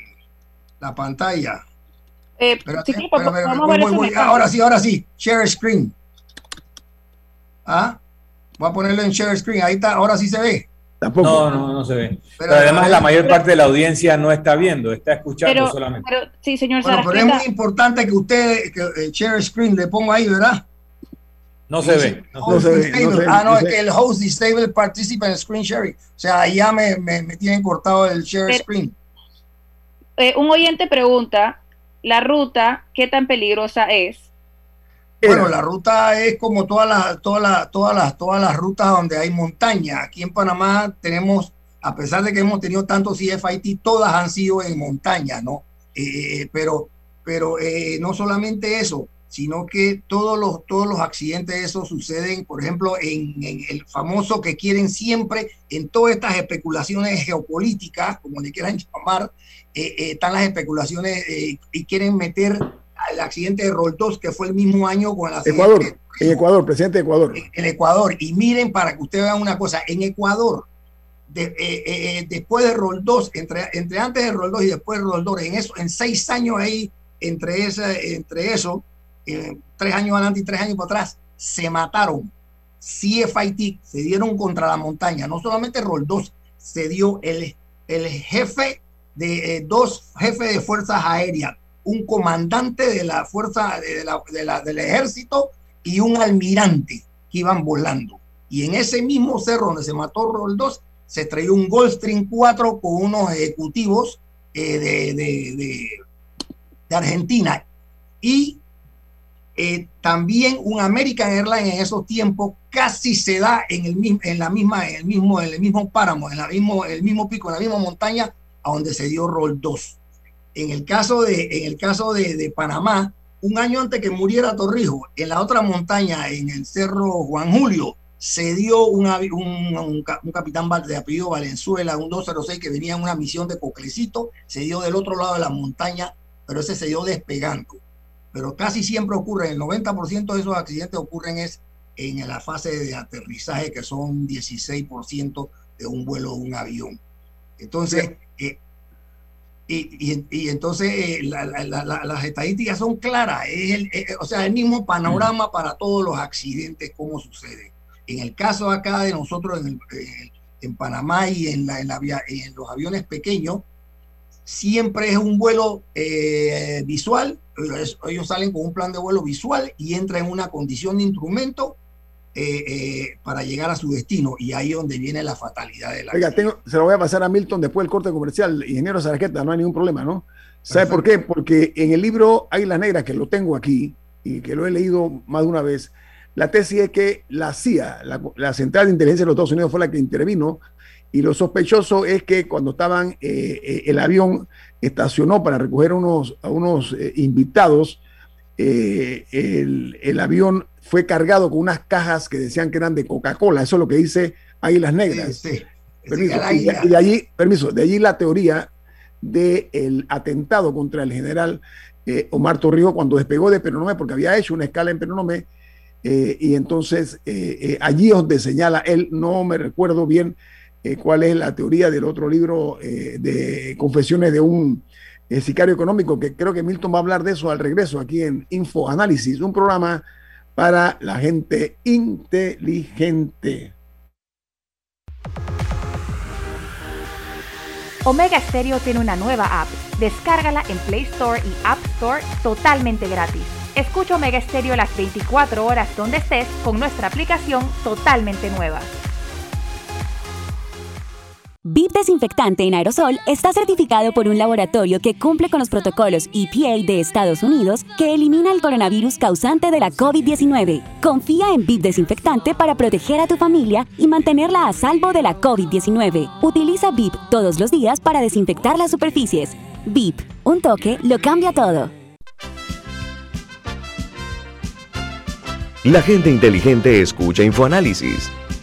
la pantalla. Eh, Espérate, vamos voy, voy, voy. ahora sí, ahora sí, share screen. Ah, voy a ponerlo en share screen, ahí está, ahora sí se ve. Tampoco. No, no, no se ve. Pero, Pero además la mayor Pero- parte de la audiencia no está viendo, está escuchando Pero, solamente. pero sí, señor Bueno, pero es muy importante que usted, que eh, share screen le pongo ahí, ¿verdad? No se ve. no se No se ve, Disable. no se ve, ah, no, es que el host disable participa en screen sharing. O sea, ahí ya me, me, me tienen cortado el share Pero- screen. eh, un oyente pregunta, la ruta, ¿qué tan peligrosa es? Bueno, la ruta es como todas las, todas las, todas las, todas las rutas donde hay montaña. Aquí en Panamá tenemos, a pesar de que hemos tenido tantos CFIT, todas han sido en montaña, ¿no? Eh, pero, pero eh, no solamente eso, sino que todos los, todos los accidentes esos suceden, por ejemplo, en, en el famoso que quieren siempre, en todas estas especulaciones geopolíticas, como le quieran llamar, eh, eh, están las especulaciones eh, y quieren meter al accidente de Roldos, que fue el mismo año con accidente Ecuador, en Ecuador, presidente de Ecuador. en Ecuador. Y miren para que ustedes vean una cosa, en Ecuador, de- eh, eh, eh, después de Roldós, entre, entre antes de Roldós y después de Roldós, en eso, en seis años ahí, entre, ese, entre eso, eh, tres años adelante y tres años para atrás, se mataron. CFIT, se dieron contra la montaña. No solamente Roldós, se dio el, el jefe de eh, dos jefes de fuerzas aéreas, un comandante de la fuerza de la- de la- del ejército y un almirante que iban volando. Y en ese mismo cerro donde se mató Roldós, se traía un Gulfstream 4 con unos ejecutivos eh, de- de Argentina. Y eh, también un American Airlines en esos tiempos casi se da en el mismo, en la misma, en el mismo, en el mismo páramo, en la mismo, el mismo pico, en la misma montaña a donde se dio Roldós. En el caso de, en el caso de, de Panamá, un año antes que muriera Torrijos, en la otra montaña, en el cerro Juan Julio, se dio un, avi- un, un un capitán de apellido Valenzuela, un 206 que venía en una misión de Coclecito, se dio del otro lado de la montaña, pero ese se dio despegando. Pero casi siempre ocurre, el 90% de esos accidentes ocurren es en la fase de aterrizaje, que son 16% de un vuelo de un avión. Entonces, eh, y, y- y entonces eh, la- la- la- la- las estadísticas son claras, es el, eh, o sea, el mismo panorama para todos los accidentes, cómo sucede. En el caso acá de nosotros en, el- en Panamá y en, los aviones pequeños, siempre es un vuelo visual, ellos, ellos salen con un plan de vuelo visual y entran en una condición de instrumento eh, eh, para llegar a su destino y ahí es donde viene la fatalidad de la Oiga, tengo, se lo voy a pasar a Milton después del corte comercial. Ingeniero Sarqueta, no hay ningún problema, ¿no? ¿Sabe por qué? Porque en el libro Águilas Negras, que lo tengo aquí y que lo he leído más de una vez, la tesis es que la CIA, la, la Central de Inteligencia de los Estados Unidos, fue la que intervino y lo sospechoso es que cuando estaban, eh, eh, el avión estacionó para recoger unos, a unos eh, invitados, eh, el, el avión fue cargado con unas cajas que decían que eran de Coca-Cola. Eso es lo que dice Águilas Negras. Sí, sí. Permiso. Y, de, allí, permiso, de allí la teoría del atentado contra el general eh, Omar Torrijos cuando despegó de Peronome, porque había hecho una escala en Peronome, eh, y entonces eh, allí es donde señala él, no me recuerdo bien eh, cuál es la teoría del otro libro eh, de confesiones de un eh, sicario económico, que creo que Milton va a hablar de eso al regreso aquí en Info Análisis, un programa para la gente inteligente. Omega Stereo tiene una nueva app. Descárgala en Play Store y App Store totalmente gratis. Escucha Omega Stereo las 24 horas donde estés con nuestra aplicación totalmente nueva. VIP Desinfectante en aerosol está certificado por un laboratorio que cumple con los protocolos EPA de Estados Unidos que elimina el coronavirus causante de la COVID-19. Confía en VIP Desinfectante para proteger a tu familia y mantenerla a salvo de la COVID-19. Utiliza VIP todos los días para desinfectar las superficies. VIP, un toque lo cambia todo. La gente inteligente escucha InfoAnálisis.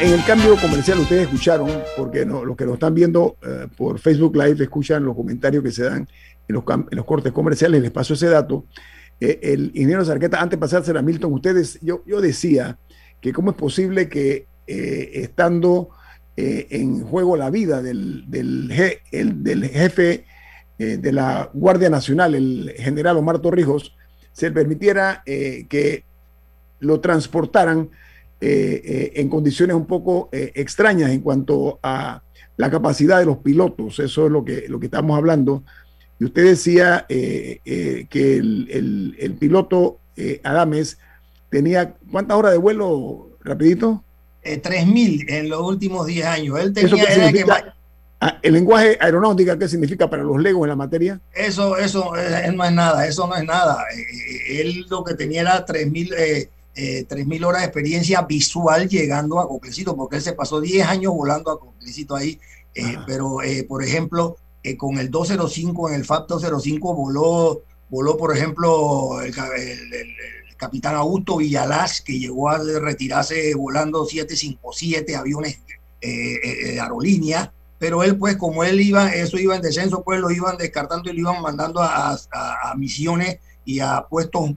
En el cambio comercial ustedes escucharon, porque no, los que nos están viendo eh, por Facebook Live escuchan los comentarios que se dan en los, en los cortes comerciales, les paso ese dato. Eh, el ingeniero Sarqueta, antes de pasársela a Milton, ustedes, yo, yo decía que cómo es posible que eh, estando en juego la vida del, del, del jefe de la Guardia Nacional, el general Omar Torrijos, se permitiera que lo transportaran en condiciones un poco eh, extrañas en cuanto a la capacidad de los pilotos. Eso es lo que, lo que estamos hablando. Y usted decía que el, el, piloto Adames tenía, ¿cuántas horas de vuelo, rapidito? 3.000 en los últimos 10 años. Él tenía... Ah, ¿El lenguaje aeronáutica qué significa para los legos en la materia? Eso, eso, no es nada, eso no es nada. él lo que tenía era 3.000 eh, 3.000 horas de experiencia visual llegando a Coplecito, porque él se pasó 10 años volando a Coplecito ahí. Eh, pero, eh, por ejemplo, eh, con el 205, en el FAP 205 voló, voló por ejemplo, el, capitán Augusto Villalaz, que llegó a retirarse volando 757 aviones de aerolínea. Pero él, pues, como él iba, eso iba en descenso, pues lo iban descartando y lo iban mandando a, a misiones y a puestos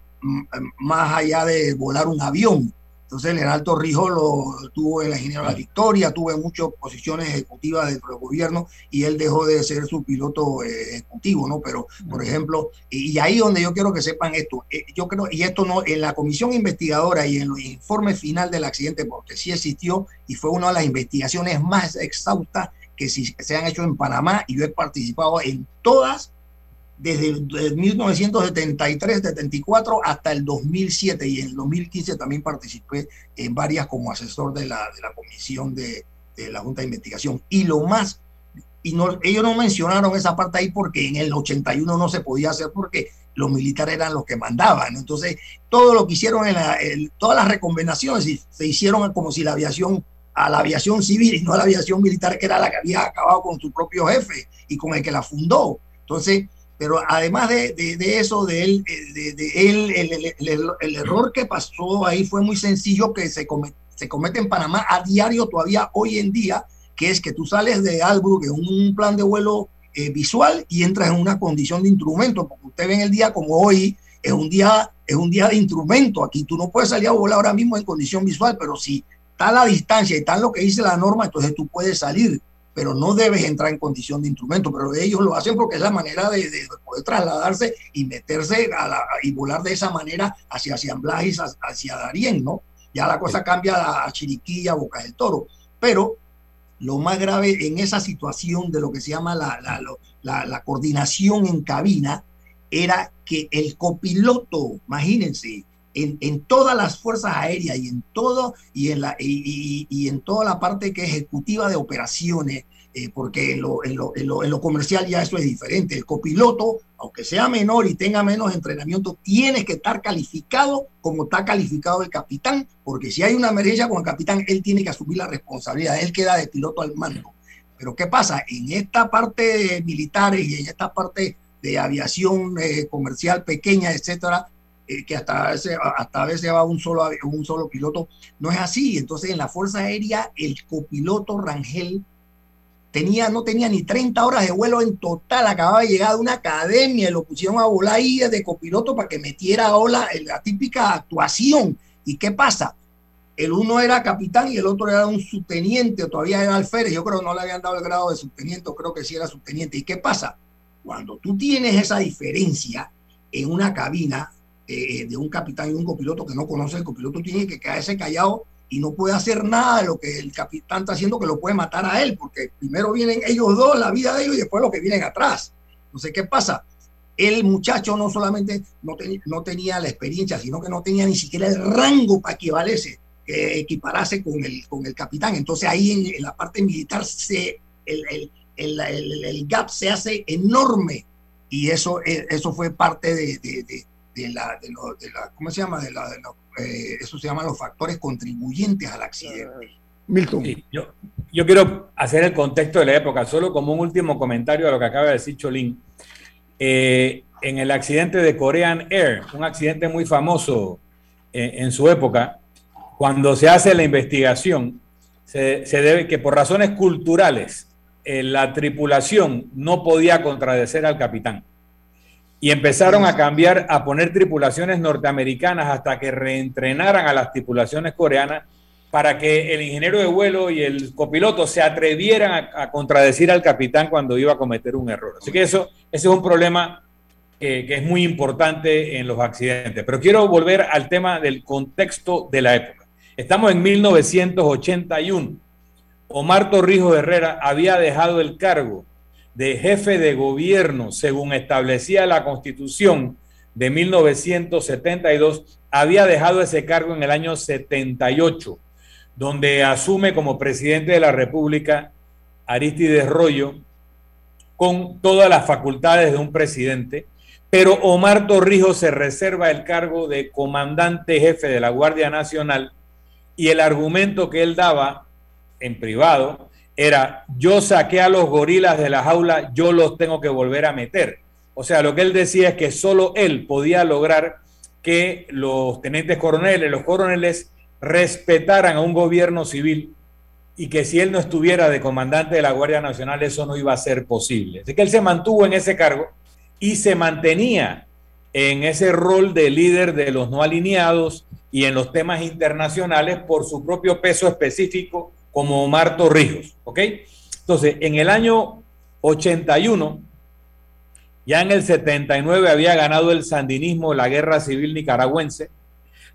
más allá de volar un avión. Entonces, el Alto Rijo lo tuvo en la Ingeniería de la Victoria, tuvo en muchas posiciones ejecutivas dentro del gobierno y él dejó de ser su piloto eh, ejecutivo, ¿no? Pero, por ejemplo, y ahí donde yo quiero que sepan esto, eh, yo creo, y esto no, en la comisión investigadora y en los informes final del accidente, porque sí existió y fue una de las investigaciones más exhaustas que se han hecho en Panamá y yo he participado en todas desde el 1973-74 hasta el 2007 y en el 2015 también participé en varias como asesor de la, de la comisión de, de, la Junta de Investigación. Y lo más, y no, ellos no mencionaron esa parte ahí porque en el 81 no se podía hacer porque los militares eran los que mandaban. Entonces, todo lo que hicieron, en, la, todas las recomendaciones se hicieron como si la aviación a la aviación civil y no a la aviación militar, que era la que había acabado con su propio jefe y con el que la fundó. Entonces, pero además de, de, eso, de él, eh, de, él el, error que pasó ahí fue muy sencillo que se comete, se comete en Panamá a diario todavía hoy en día, que es que tú sales de algo, que un plan de vuelo eh, visual y entras en una condición de instrumento, porque usted ve en el día como hoy, es un día, es un día de instrumento. Aquí tú no puedes salir a volar ahora mismo en condición visual, pero si está la distancia y está lo que dice la norma, entonces tú puedes salir pero no debes entrar en condición de instrumento. Pero ellos lo hacen porque es la manera de, poder trasladarse y meterse y volar de esa manera hacia San Blas hacia Darién, ¿no? Ya la cosa cambia a Chiriquí, a Boca del Toro. Pero lo más grave en esa situación de lo que se llama la, la, la coordinación en cabina era que el copiloto, imagínense, en, todas las fuerzas aéreas y en todo y en la y, en toda la parte que ejecutiva de operaciones eh, porque en lo, en, lo, en lo, comercial ya eso es diferente. El copiloto aunque sea menor y tenga menos entrenamiento tiene que estar calificado como está calificado el capitán porque si hay una emergencia con el capitán él tiene que asumir la responsabilidad él queda de piloto al mando. Pero qué pasa en esta parte de militares y en esta parte de aviación eh, comercial pequeña etcétera eh, que hasta a, veces, hasta a veces va un solo, un solo piloto. No es así. Entonces, en la Fuerza Aérea, el copiloto Rangel tenía, no tenía ni 30 horas de vuelo en total. Acababa de llegar de una academia y lo pusieron a volar ahí de copiloto para que metiera ola, la típica actuación. ¿Y qué pasa? El uno era capitán y el otro era un subteniente, o todavía era alférez. Yo creo que no le habían dado el grado de subteniente, creo que sí era subteniente. ¿Y qué pasa? Cuando tú tienes esa diferencia en una cabina, eh, de un capitán y un copiloto que no conoce, el copiloto tiene que quedarse callado y no puede hacer nada de lo que el capitán está haciendo que lo puede matar a él, porque primero vienen ellos dos, la vida de ellos, y después los que vienen atrás. Entonces, ¿qué pasa? El muchacho no solamente no, no tenía la experiencia, sino que no tenía ni siquiera el rango para equivalerse, eh, equipararse con el, con el capitán. Entonces ahí en, la parte militar se, el, el, el, el, gap se hace enorme y eso, eh, eso fue parte de, de de la, de, lo, de la ¿cómo se llama? De la, de eh, eso se llama los factores contribuyentes al accidente. Milton. yo, yo quiero hacer el contexto de la época, solo como un último comentario a lo que acaba de decir Cholín. Eh, en el accidente de Korean Air, un accidente muy famoso en, en su época, cuando se hace la investigación, se, se debe que por razones culturales eh, la tripulación no podía contradecer al capitán y empezaron a cambiar, a poner tripulaciones norteamericanas hasta que reentrenaran a las tripulaciones coreanas para que el ingeniero de vuelo y el copiloto se atrevieran a, contradecir al capitán cuando iba a cometer un error. Así que eso, ese es un problema que es muy importante en los accidentes. Pero quiero volver al tema del contexto de la época. Estamos en 1981. Omar Torrijos Herrera había dejado el cargo de jefe de gobierno, según establecía la constitución de 1972, había dejado ese cargo en el año 78, donde asume como presidente de la República Aristides Rollo, con todas las facultades de un presidente, pero Omar Torrijos se reserva el cargo de comandante jefe de la Guardia Nacional y el argumento que él daba en privado era yo saqué a los gorilas de la jaula, yo los tengo que volver a meter. O sea, lo que él decía es que solo él podía lograr que los tenientes coroneles, los coroneles, respetaran a un gobierno civil y que si él no estuviera de comandante de la Guardia Nacional eso no iba a ser posible. Así que él se mantuvo en ese cargo y se mantenía en ese rol de líder de los no alineados y en los temas internacionales por su propio peso específico como Omar Torrijos, ¿ok? Entonces, en el año 81, ya en el 79 había ganado el sandinismo la guerra civil nicaragüense,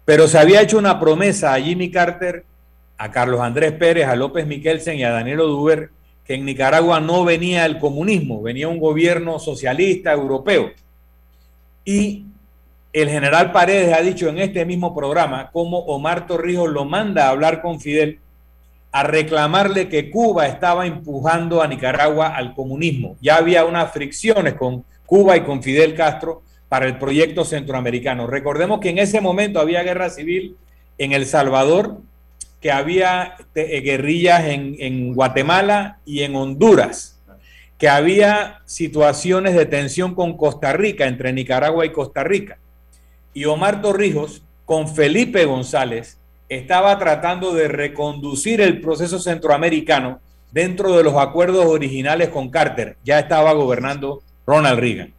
pero se había hecho una promesa a Jimmy Carter, a Carlos Andrés Pérez, a López Miquelsen y a Daniel Duber, que en Nicaragua no venía el comunismo, venía un gobierno socialista europeo. Y el general Paredes ha dicho en este mismo programa cómo Omar Torrijos lo manda a hablar con Fidel a reclamarle que Cuba estaba empujando a Nicaragua al comunismo. Ya había unas fricciones con Cuba y con Fidel Castro para el proyecto centroamericano. Recordemos que en ese momento había guerra civil en El Salvador, que había eh, guerrillas en, en Guatemala y en Honduras, que había situaciones de tensión con Costa Rica, entre Nicaragua y Costa Rica. Y Omar Torrijos, con Felipe González, estaba tratando de reconducir el proceso centroamericano dentro de los acuerdos originales con Carter. Ya estaba gobernando Ronald Reagan.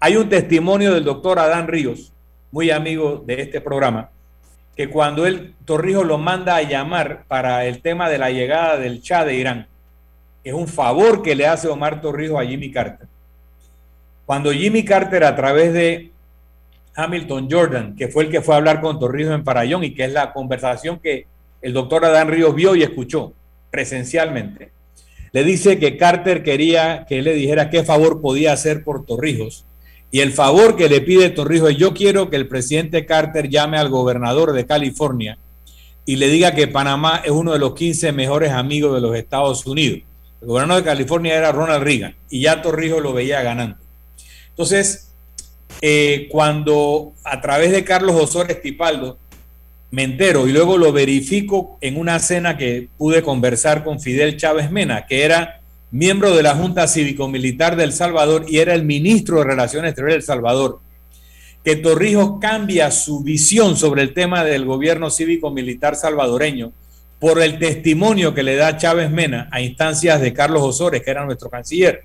Hay un testimonio del doctor Adán Ríos, muy amigo de este programa, que cuando él, Torrijos lo manda a llamar para el tema de la llegada del Shah de Irán, es un favor que le hace Omar Torrijos a Jimmy Carter. Cuando Jimmy Carter a través de Hamilton Jordan, que fue el que fue a hablar con Torrijos en Parayón y que es la conversación que el doctor Adán Ríos vio y escuchó presencialmente. Le dice que Carter quería que él le dijera qué favor podía hacer por Torrijos Y el favor que le pide Torrijos es, yo quiero que el presidente Carter llame al gobernador de California y le diga que Panamá es uno de los 15 mejores amigos de los Estados Unidos. El gobernador de California era Ronald Reagan y ya Torrijos lo veía ganando. Entonces, eh, cuando a través de Carlos Osores Tipaldo me entero y luego lo verifico en una cena que pude conversar con Fidel Chávez Mena, que era miembro de la Junta Cívico-Militar del Salvador y era el ministro de Relaciones Exteriores del Salvador, que Torrijos cambia su visión sobre el tema del gobierno cívico-militar salvadoreño por el testimonio que le da Chávez Mena a instancias de Carlos Osores, que era nuestro canciller,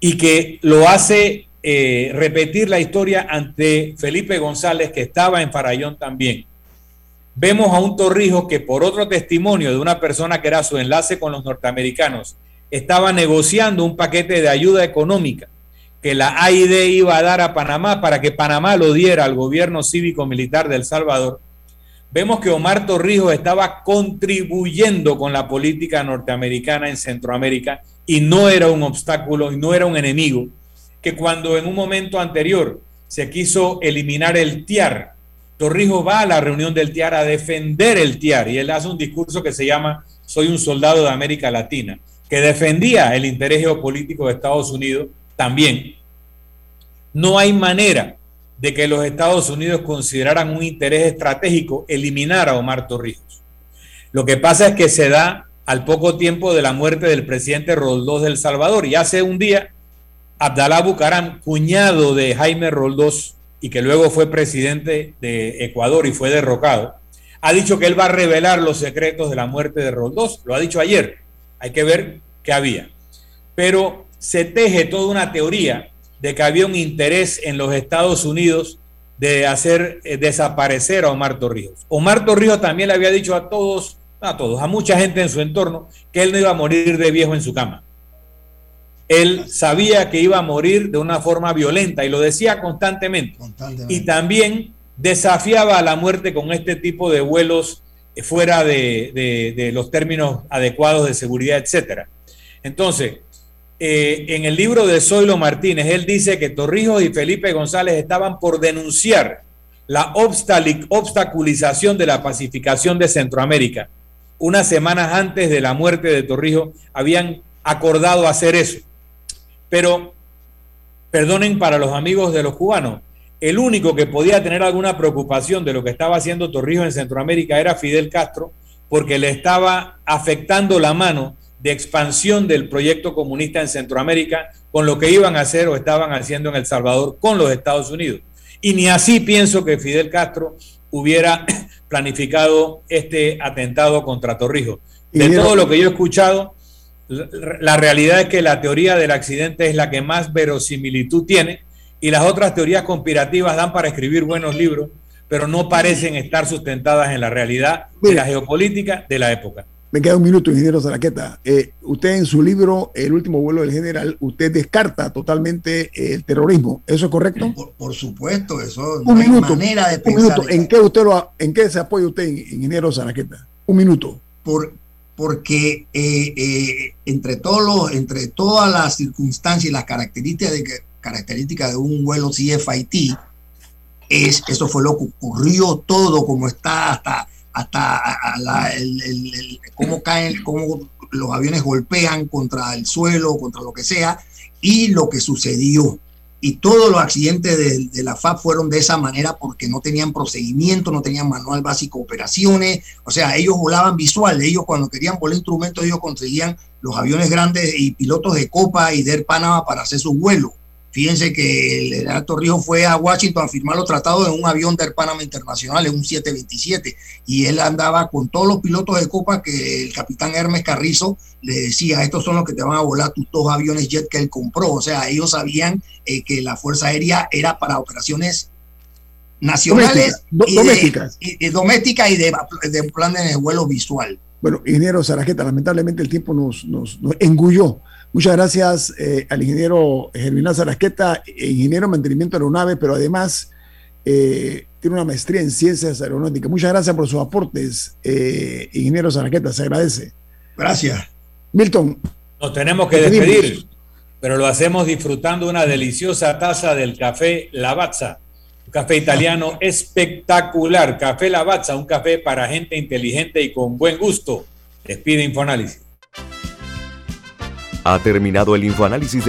y que lo hace eh, repetir la historia ante Felipe González, que estaba en Farallón también. Vemos a un Torrijos que por otro testimonio de una persona que era su enlace con los norteamericanos, estaba negociando un paquete de ayuda económica que la AID iba a dar a Panamá para que Panamá lo diera al gobierno cívico-militar del Salvador vemos que Omar Torrijos estaba contribuyendo con la política norteamericana en Centroamérica y no era un obstáculo y no era un enemigo, que cuando en un momento anterior se quiso eliminar el TIAR, Torrijos va a la reunión del TIAR a defender el TIAR y él hace un discurso que se llama Soy un soldado de América Latina, que defendía el interés geopolítico de Estados Unidos también. No hay manera de que los Estados Unidos consideraran un interés estratégico eliminar a Omar Torrijos. Lo que pasa es que se da al poco tiempo de la muerte del presidente Roldós del Salvador y hace un día Abdalá Bucaram, cuñado de Jaime Roldós y que luego fue presidente de Ecuador y fue derrocado, ha dicho que él va a revelar los secretos de la muerte de Roldós. Lo ha dicho ayer. Hay que ver qué había. Pero se teje toda una teoría de que había un interés en los Estados Unidos de hacer eh, desaparecer a Omar Torrijos. Omar Torrijos también le había dicho a todos, a todos, a mucha gente en su entorno, que él no iba a morir de viejo en su cama. Él sabía que iba a morir de una forma violenta y lo decía constantemente. Y también desafiaba a la muerte con este tipo de vuelos fuera de, de los términos adecuados de seguridad, etcétera. Entonces, eh, en el libro de Zoilo Martínez, él dice que Torrijos y Felipe González estaban por denunciar la obstaculización de la pacificación de Centroamérica. Unas semanas antes de la muerte de Torrijos habían acordado hacer eso. Pero, perdonen para los amigos de los cubanos, el único que podía tener alguna preocupación de lo que estaba haciendo Torrijos en Centroamérica era Fidel Castro, porque le estaba afectando la mano de expansión del proyecto comunista en Centroamérica con lo que iban a hacer o estaban haciendo en El Salvador con los Estados Unidos. Y ni así pienso que Fidel Castro hubiera planificado este atentado contra Torrijos. De todo lo que yo he escuchado, la realidad es que la teoría del accidente es la que más verosimilitud tiene y las otras teorías conspirativas dan para escribir buenos libros, pero no parecen estar sustentadas en la realidad de la geopolítica de la época. Me queda un minuto, ingeniero Zaraqueta. Eh, usted en su libro, El último vuelo del general, usted descarta totalmente el terrorismo. ¿Eso es correcto? Por, supuesto, eso no hay manera de pensar. Un minuto. ¿En qué, usted lo, ¿En qué se apoya usted, ingeniero Zaraqueta? Un minuto. Por, porque eh, eh, entre, todos entre todas las circunstancias y las características de, características de un vuelo CFIT, es, eso fue lo que ocurrió todo como está hasta hasta cómo caen, cómo los aviones golpean contra el suelo, contra lo que sea, y lo que sucedió. Y todos los accidentes de, la FAB fueron de esa manera porque no tenían procedimiento, no tenían manual básico de operaciones. O sea, ellos volaban visual. Ellos cuando querían volar instrumentos, ellos conseguían los aviones grandes y pilotos de Copa y de Panamá para hacer sus vuelos. Fíjense que el general Torrijos fue a Washington a firmar los tratados en un avión del Panamá Internacional, en un 727, y él andaba con todos los pilotos de copa que el capitán Hermes Carrizo le decía, estos son los que te van a volar tus dos aviones jet que él compró. O sea, ellos sabían eh, que la Fuerza Aérea era para operaciones nacionales y, domésticas. y, domésticas y de, de plan de vuelo visual. Bueno, ingeniero Sarajeta, lamentablemente el tiempo nos, nos, nos engulló. Muchas gracias eh, al ingeniero Germinal Zarasqueta, ingeniero de mantenimiento aeronave, pero además eh, tiene una maestría en ciencias aeronáuticas. Muchas gracias por sus aportes, eh, ingeniero Zarasqueta, se agradece. Gracias. Milton. Nos tenemos que despedir. pero lo hacemos disfrutando una deliciosa taza del café Lavazza, un café italiano espectacular. Café Lavazza, un café para gente inteligente y con buen gusto. Les pide Infoanálisis. Ha terminado el Infoanálisis de